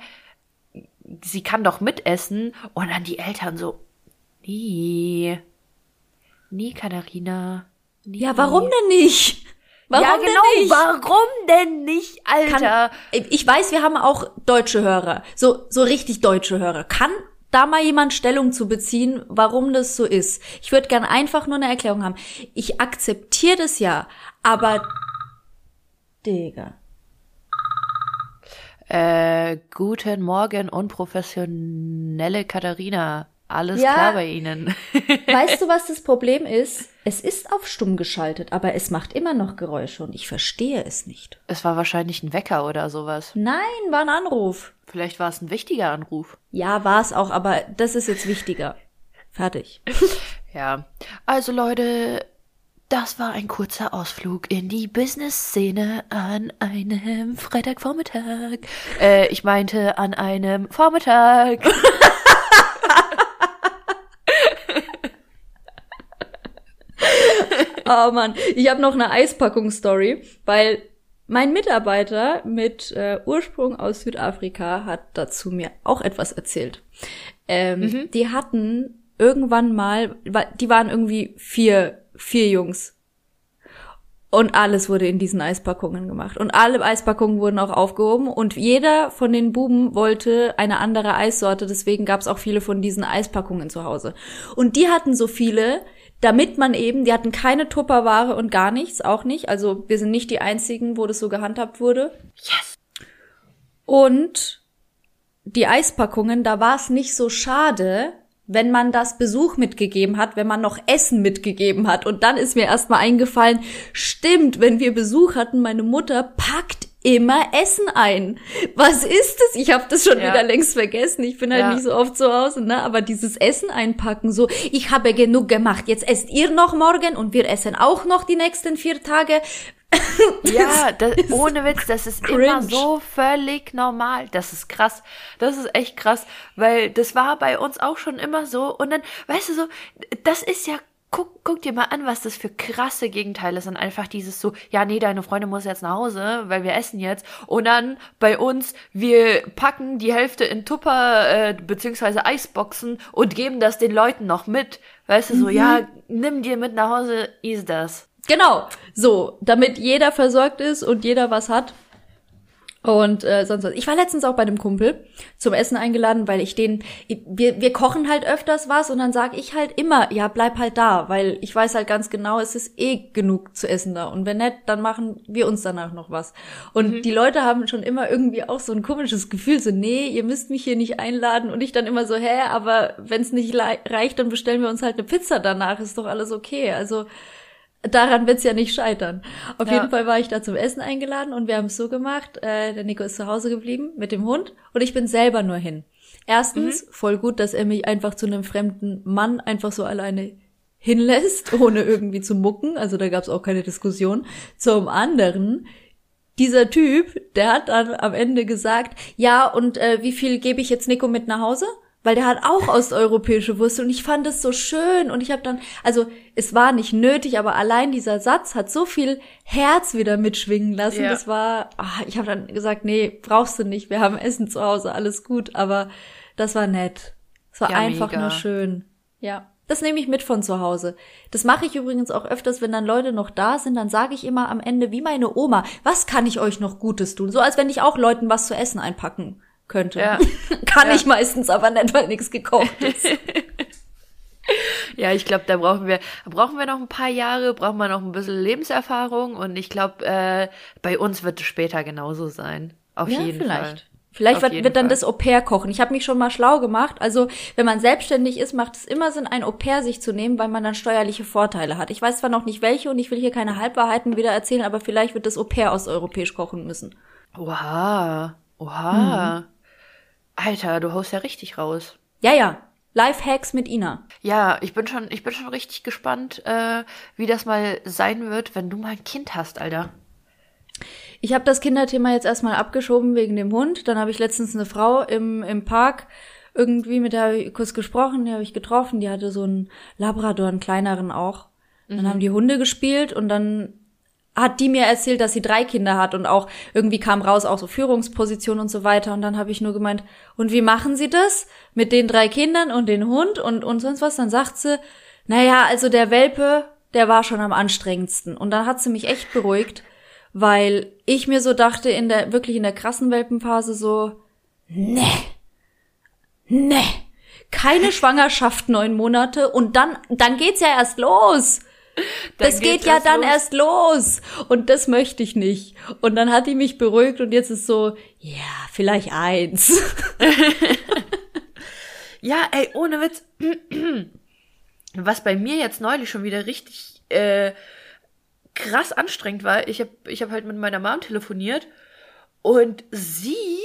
sie kann doch mitessen, und dann die Eltern so, nee, nee, Katharina. Nee. Ja, warum denn nicht? Warum ja, genau, denn nicht? warum denn nicht, Alter? Kann, ich weiß, wir haben auch deutsche Hörer, so, so richtig deutsche Hörer. Kann da mal jemand Stellung zu beziehen, warum das so ist. Ich würde gern einfach nur eine Erklärung haben. Ich akzeptiere das ja, aber Digga. Äh, guten Morgen, unprofessionelle Katharina. Alles ja, klar bei Ihnen. weißt du, was das Problem ist? Es ist auf stumm geschaltet, aber es macht immer noch Geräusche und ich verstehe es nicht. Es war wahrscheinlich ein Wecker oder sowas. Nein, war ein Anruf. Vielleicht war es ein wichtiger Anruf. Ja, war es auch, aber das ist jetzt wichtiger. Fertig. ja. Also Leute, das war ein kurzer Ausflug in die Business-Szene an einem Freitagvormittag. Äh, ich meinte an einem Vormittag. oh Mann, ich habe noch eine Eispackung-Story, weil mein Mitarbeiter mit äh, Ursprung aus Südafrika hat dazu mir auch etwas erzählt. Ähm, mhm. Die hatten irgendwann mal, die waren irgendwie vier, vier Jungs. Und alles wurde in diesen Eispackungen gemacht. Und alle Eispackungen wurden auch aufgehoben. Und jeder von den Buben wollte eine andere Eissorte. Deswegen gab es auch viele von diesen Eispackungen zu Hause. Und die hatten so viele, damit man eben, die hatten keine Tupperware und gar nichts, auch nicht. Also wir sind nicht die einzigen, wo das so gehandhabt wurde. Yes. Und die Eispackungen, da war es nicht so schade, wenn man das Besuch mitgegeben hat, wenn man noch Essen mitgegeben hat. Und dann ist mir erstmal eingefallen, stimmt, wenn wir Besuch hatten, meine Mutter packt immer Essen ein. Was ist es? Ich habe das schon ja. wieder längst vergessen. Ich bin halt ja. nicht so oft zu Hause, ne? Aber dieses Essen einpacken, so, ich habe genug gemacht. Jetzt esst ihr noch morgen und wir essen auch noch die nächsten vier Tage. ja, das, ohne Witz, das ist cringe. immer so völlig normal. Das ist krass. Das ist echt krass, weil das war bei uns auch schon immer so. Und dann, weißt du so, das ist ja guck, guck dir mal an, was das für krasse Gegenteile sind. Einfach dieses so, ja, nee, deine Freundin muss jetzt nach Hause, weil wir essen jetzt. Und dann bei uns, wir packen die Hälfte in Tupper äh, beziehungsweise Eisboxen und geben das den Leuten noch mit. Weißt du, so, mhm. ja, nimm dir mit nach Hause, ist das. Genau, so, damit jeder versorgt ist und jeder was hat. Und äh, sonst was. Ich war letztens auch bei dem Kumpel zum Essen eingeladen, weil ich den, wir, wir kochen halt öfters was und dann sage ich halt immer, ja, bleib halt da, weil ich weiß halt ganz genau, es ist eh genug zu essen da. Und wenn nicht, dann machen wir uns danach noch was. Und mhm. die Leute haben schon immer irgendwie auch so ein komisches Gefühl, so, nee, ihr müsst mich hier nicht einladen. Und ich dann immer so, hä, aber wenn es nicht reicht, dann bestellen wir uns halt eine Pizza danach, ist doch alles okay. Also daran wird's ja nicht scheitern. Auf ja. jeden Fall war ich da zum Essen eingeladen und wir haben es so gemacht. Äh, der Nico ist zu Hause geblieben mit dem Hund und ich bin selber nur hin. Erstens, mhm. voll gut, dass er mich einfach zu einem fremden Mann einfach so alleine hinlässt, ohne irgendwie zu mucken. Also da gab's auch keine Diskussion. Zum anderen, dieser Typ, der hat dann am Ende gesagt, ja, und äh, wie viel gebe ich jetzt Nico mit nach Hause? Weil der hat auch osteuropäische Wurzeln und ich fand es so schön und ich habe dann, also es war nicht nötig, aber allein dieser Satz hat so viel Herz wieder mitschwingen lassen. Ja. Das war, ach, ich habe dann gesagt, nee, brauchst du nicht, wir haben Essen zu Hause, alles gut, aber das war nett. Es war ja, einfach mega. nur schön. Ja. Das nehme ich mit von zu Hause. Das mache ich übrigens auch öfters, wenn dann Leute noch da sind, dann sage ich immer am Ende, wie meine Oma, was kann ich euch noch Gutes tun? So als wenn ich auch Leuten was zu essen einpacken könnte. Ja. Kann ja. ich meistens aber nicht, weil nichts gekocht ist. ja, ich glaube, da brauchen wir, brauchen wir noch ein paar Jahre, brauchen wir noch ein bisschen Lebenserfahrung und ich glaube, äh, bei uns wird es später genauso sein. Auf ja, jeden vielleicht. Fall. Vielleicht wird, wird dann das Au-pair kochen. Ich habe mich schon mal schlau gemacht. Also, wenn man selbstständig ist, macht es immer Sinn, ein Au-pair sich zu nehmen, weil man dann steuerliche Vorteile hat. Ich weiß zwar noch nicht welche und ich will hier keine Halbwahrheiten wieder erzählen, aber vielleicht wird das Au-pair osteuropäisch kochen müssen. Oha. Oha. Mhm. Alter, du haust ja richtig raus. Ja, ja. Lifehacks mit Ina. Ja, ich bin schon, ich bin schon richtig gespannt, äh, wie das mal sein wird, wenn du mal ein Kind hast, Alter. Ich habe das Kinderthema jetzt erstmal abgeschoben wegen dem Hund. Dann habe ich letztens eine Frau im, im Park irgendwie mit der habe ich kurz gesprochen, die habe ich getroffen, die hatte so einen Labrador, einen kleineren auch. Dann mhm. haben die Hunde gespielt und dann hat die mir erzählt, dass sie drei Kinder hat und auch irgendwie kam raus auch so Führungsposition und so weiter. Und dann habe ich nur gemeint, und wie machen sie das? Mit den drei Kindern und den Hund und und sonst was? Dann sagt sie, naja, also der Welpe, der war schon am anstrengendsten. Und dann hat sie mich echt beruhigt, weil ich mir so dachte in der wirklich in der krassen Welpenphase so, ne, ne, keine Schwangerschaft neun Monate und dann dann geht's ja erst los das geht ja dann los. erst los. Und das möchte ich nicht. Und dann hat die mich beruhigt und jetzt ist so, ja, vielleicht eins. ja, ey, ohne Witz. Was bei mir jetzt neulich schon wieder richtig äh, krass anstrengend war, ich habe ich hab halt mit meiner Mom telefoniert und sie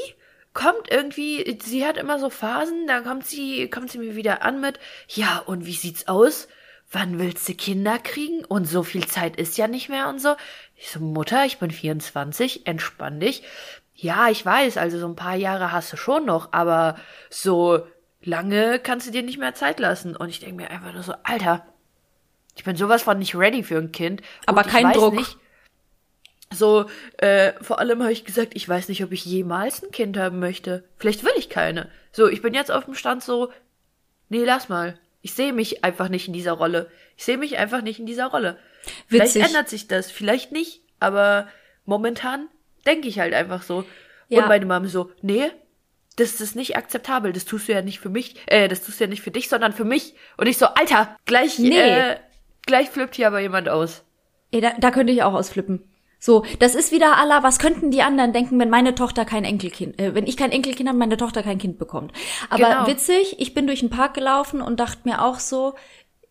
kommt irgendwie, sie hat immer so Phasen, da kommt sie, kommt sie mir wieder an mit, ja, und wie sieht's aus? Wann willst du Kinder kriegen? Und so viel Zeit ist ja nicht mehr und so. Ich so, Mutter, ich bin 24, entspann dich. Ja, ich weiß, also so ein paar Jahre hast du schon noch, aber so lange kannst du dir nicht mehr Zeit lassen. Und ich denke mir einfach nur so, Alter, ich bin sowas von nicht ready für ein Kind. Aber kein Druck. Nicht, so, äh, vor allem habe ich gesagt, ich weiß nicht, ob ich jemals ein Kind haben möchte. Vielleicht will ich keine. So, ich bin jetzt auf dem Stand so, nee, lass mal. Ich sehe mich einfach nicht in dieser Rolle. Ich sehe mich einfach nicht in dieser Rolle. Witzig. Vielleicht ändert sich das, vielleicht nicht, aber momentan denke ich halt einfach so. Ja. Und meine Mom so, nee, das ist nicht akzeptabel. Das tust du ja nicht für mich, äh, das tust du ja nicht für dich, sondern für mich. Und ich so, Alter, gleich, nee. äh, gleich flippt hier aber jemand aus. Ey, da, da könnte ich auch ausflippen. So, das ist wieder aller, was könnten die anderen denken, wenn meine Tochter kein Enkelkind, äh, wenn ich kein Enkelkind habe, meine Tochter kein Kind bekommt. Aber genau. witzig, ich bin durch den Park gelaufen und dachte mir auch so,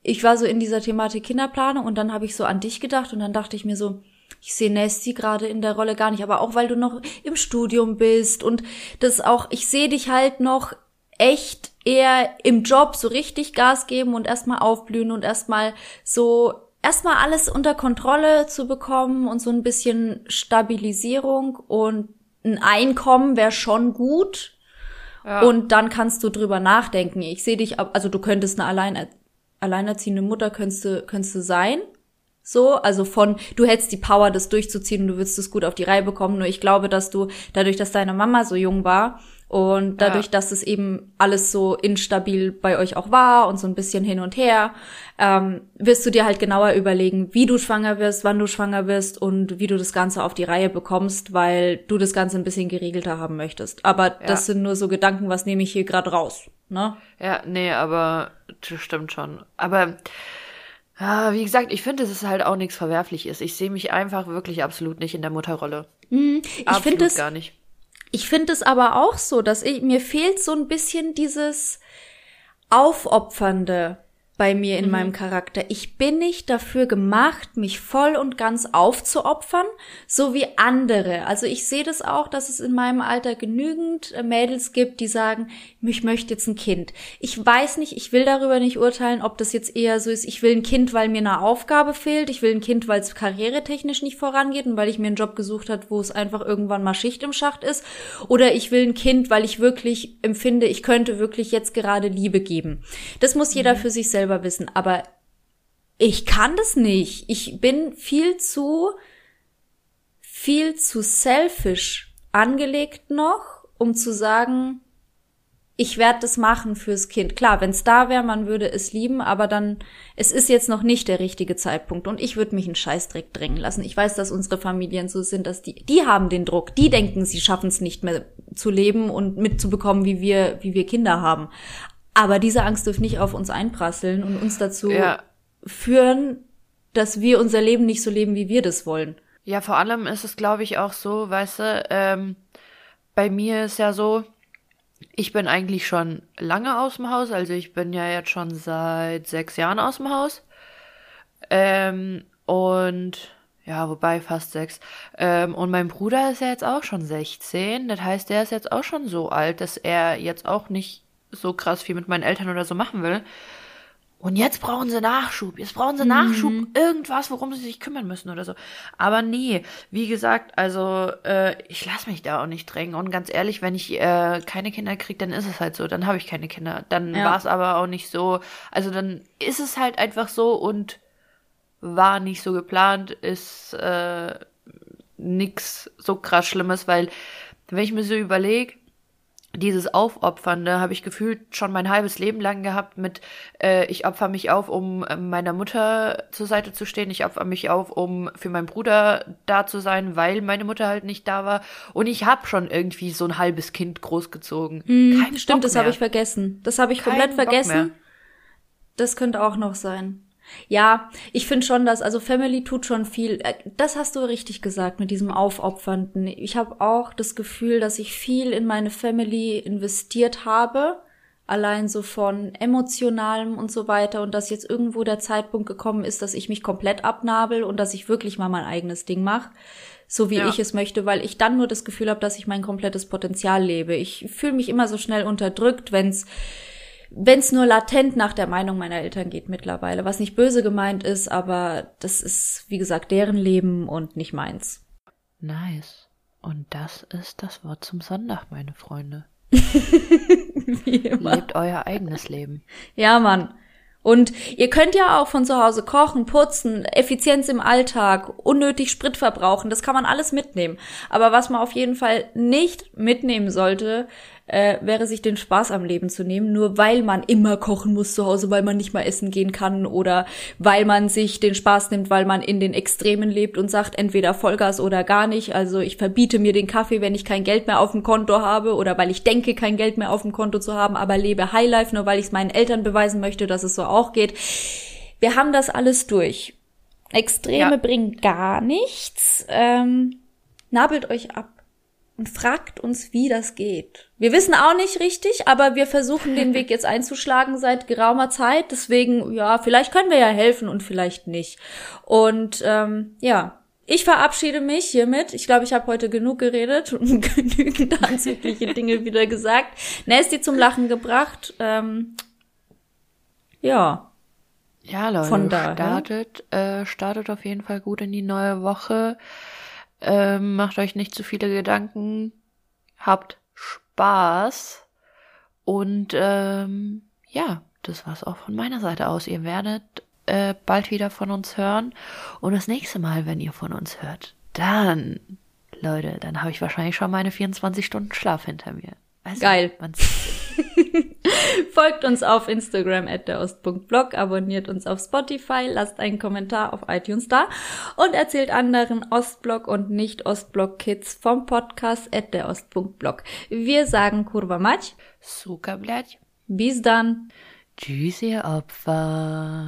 ich war so in dieser Thematik Kinderplanung und dann habe ich so an dich gedacht und dann dachte ich mir so, ich sehe Nessie gerade in der Rolle gar nicht, aber auch weil du noch im Studium bist und das auch, ich sehe dich halt noch echt eher im Job so richtig Gas geben und erstmal aufblühen und erstmal so erstmal alles unter Kontrolle zu bekommen und so ein bisschen Stabilisierung und ein Einkommen wäre schon gut. Ja. Und dann kannst du drüber nachdenken. Ich sehe dich, also du könntest eine allein, alleinerziehende Mutter könntest du, könntest du sein. So, also von, du hättest die Power, das durchzuziehen und du würdest es gut auf die Reihe bekommen. Nur ich glaube, dass du, dadurch, dass deine Mama so jung war und dadurch, ja. dass es eben alles so instabil bei euch auch war und so ein bisschen hin und her, ähm, wirst du dir halt genauer überlegen, wie du schwanger wirst, wann du schwanger wirst und wie du das Ganze auf die Reihe bekommst, weil du das Ganze ein bisschen geregelter haben möchtest. Aber ja. das sind nur so Gedanken, was nehme ich hier gerade raus, ne? Ja, nee, aber das stimmt schon. Aber ja, wie gesagt, ich finde, es ist halt auch nichts Verwerfliches. Ich sehe mich einfach wirklich absolut nicht in der Mutterrolle. Mm, ich finde es gar nicht. Ich finde es aber auch so, dass ich, mir fehlt so ein bisschen dieses Aufopfernde bei mir in mhm. meinem Charakter. Ich bin nicht dafür gemacht, mich voll und ganz aufzuopfern, so wie andere. Also ich sehe das auch, dass es in meinem Alter genügend äh, Mädels gibt, die sagen, ich möchte jetzt ein Kind. Ich weiß nicht, ich will darüber nicht urteilen, ob das jetzt eher so ist, ich will ein Kind, weil mir eine Aufgabe fehlt, ich will ein Kind, weil es karrieretechnisch nicht vorangeht und weil ich mir einen Job gesucht habe, wo es einfach irgendwann mal Schicht im Schacht ist, oder ich will ein Kind, weil ich wirklich empfinde, ich könnte wirklich jetzt gerade Liebe geben. Das muss jeder mhm. für sich selber selber wissen, aber ich kann das nicht. Ich bin viel zu, viel zu selfish angelegt noch, um zu sagen, ich werde das machen fürs Kind. Klar, wenn es da wäre, man würde es lieben, aber dann, es ist jetzt noch nicht der richtige Zeitpunkt und ich würde mich einen Scheißdreck drängen lassen. Ich weiß, dass unsere Familien so sind, dass die, die haben den Druck, die denken, sie schaffen es nicht mehr zu leben und mitzubekommen, wie wir, wie wir Kinder haben. Aber diese Angst dürfte nicht auf uns einprasseln und uns dazu ja. führen, dass wir unser Leben nicht so leben, wie wir das wollen. Ja, vor allem ist es, glaube ich, auch so, weißt du, ähm, bei mir ist ja so, ich bin eigentlich schon lange aus dem Haus, also ich bin ja jetzt schon seit sechs Jahren aus dem Haus. Ähm, und ja, wobei fast sechs. Ähm, und mein Bruder ist ja jetzt auch schon 16. Das heißt, der ist jetzt auch schon so alt, dass er jetzt auch nicht so krass viel mit meinen Eltern oder so machen will. Und jetzt brauchen sie Nachschub. Jetzt brauchen sie Nachschub. Mhm. Irgendwas, worum sie sich kümmern müssen oder so. Aber nee, wie gesagt, also äh, ich lasse mich da auch nicht drängen. Und ganz ehrlich, wenn ich äh, keine Kinder kriege, dann ist es halt so. Dann habe ich keine Kinder. Dann ja. war es aber auch nicht so. Also dann ist es halt einfach so und war nicht so geplant. Ist äh, nix so krass Schlimmes, weil wenn ich mir so überlege, dieses Aufopfernde habe ich gefühlt schon mein halbes Leben lang gehabt mit, äh, ich opfer mich auf, um äh, meiner Mutter zur Seite zu stehen, ich opfer mich auf, um für meinen Bruder da zu sein, weil meine Mutter halt nicht da war. Und ich habe schon irgendwie so ein halbes Kind großgezogen. Hm, Kein stimmt, Bock das habe ich vergessen. Das habe ich Kein komplett vergessen. Das könnte auch noch sein. Ja, ich finde schon, dass also Family tut schon viel. Äh, das hast du richtig gesagt mit diesem Aufopfernden. Ich habe auch das Gefühl, dass ich viel in meine Family investiert habe, allein so von emotionalem und so weiter und dass jetzt irgendwo der Zeitpunkt gekommen ist, dass ich mich komplett abnabel und dass ich wirklich mal mein eigenes Ding mache, so wie ja. ich es möchte, weil ich dann nur das Gefühl habe, dass ich mein komplettes Potenzial lebe. Ich fühle mich immer so schnell unterdrückt, wenn's wenn es nur latent nach der Meinung meiner Eltern geht mittlerweile, was nicht böse gemeint ist, aber das ist, wie gesagt, deren Leben und nicht meins. Nice. Und das ist das Wort zum Sonntag, meine Freunde. Lebt euer eigenes Leben. Ja, Mann. Und ihr könnt ja auch von zu Hause kochen, putzen, Effizienz im Alltag, unnötig Sprit verbrauchen, das kann man alles mitnehmen. Aber was man auf jeden Fall nicht mitnehmen sollte, äh, wäre sich den Spaß am Leben zu nehmen, nur weil man immer kochen muss zu Hause, weil man nicht mal essen gehen kann oder weil man sich den Spaß nimmt, weil man in den Extremen lebt und sagt, entweder Vollgas oder gar nicht. Also ich verbiete mir den Kaffee, wenn ich kein Geld mehr auf dem Konto habe oder weil ich denke, kein Geld mehr auf dem Konto zu haben, aber lebe Highlife, nur weil ich es meinen Eltern beweisen möchte, dass es so auch geht. Wir haben das alles durch. Extreme ja. bringen gar nichts. Ähm, nabelt euch ab und fragt uns, wie das geht. Wir wissen auch nicht richtig, aber wir versuchen den Weg jetzt einzuschlagen seit geraumer Zeit. Deswegen, ja, vielleicht können wir ja helfen und vielleicht nicht. Und ähm, ja, ich verabschiede mich hiermit. Ich glaube, ich habe heute genug geredet und genügend anzügliche Dinge wieder gesagt. Nasty zum Lachen gebracht. Ähm, ja. Ja, Leute, Von daher. startet, äh, startet auf jeden Fall gut in die neue Woche. Ähm, macht euch nicht zu viele Gedanken. Habt Spaß. Und ähm, ja, das war's auch von meiner Seite aus. Ihr werdet äh, bald wieder von uns hören. Und das nächste Mal, wenn ihr von uns hört, dann, Leute, dann habe ich wahrscheinlich schon meine 24 Stunden Schlaf hinter mir. Also, Geil. man sieht Folgt uns auf Instagram at derost.blog, abonniert uns auf Spotify, lasst einen Kommentar auf iTunes da und erzählt anderen Ostblock und nicht Ostblock Kids vom Podcast at derost.blog. Wir sagen Kurva Mać. Suka, blядь. Bis dann. Tschüss, ihr Opfer.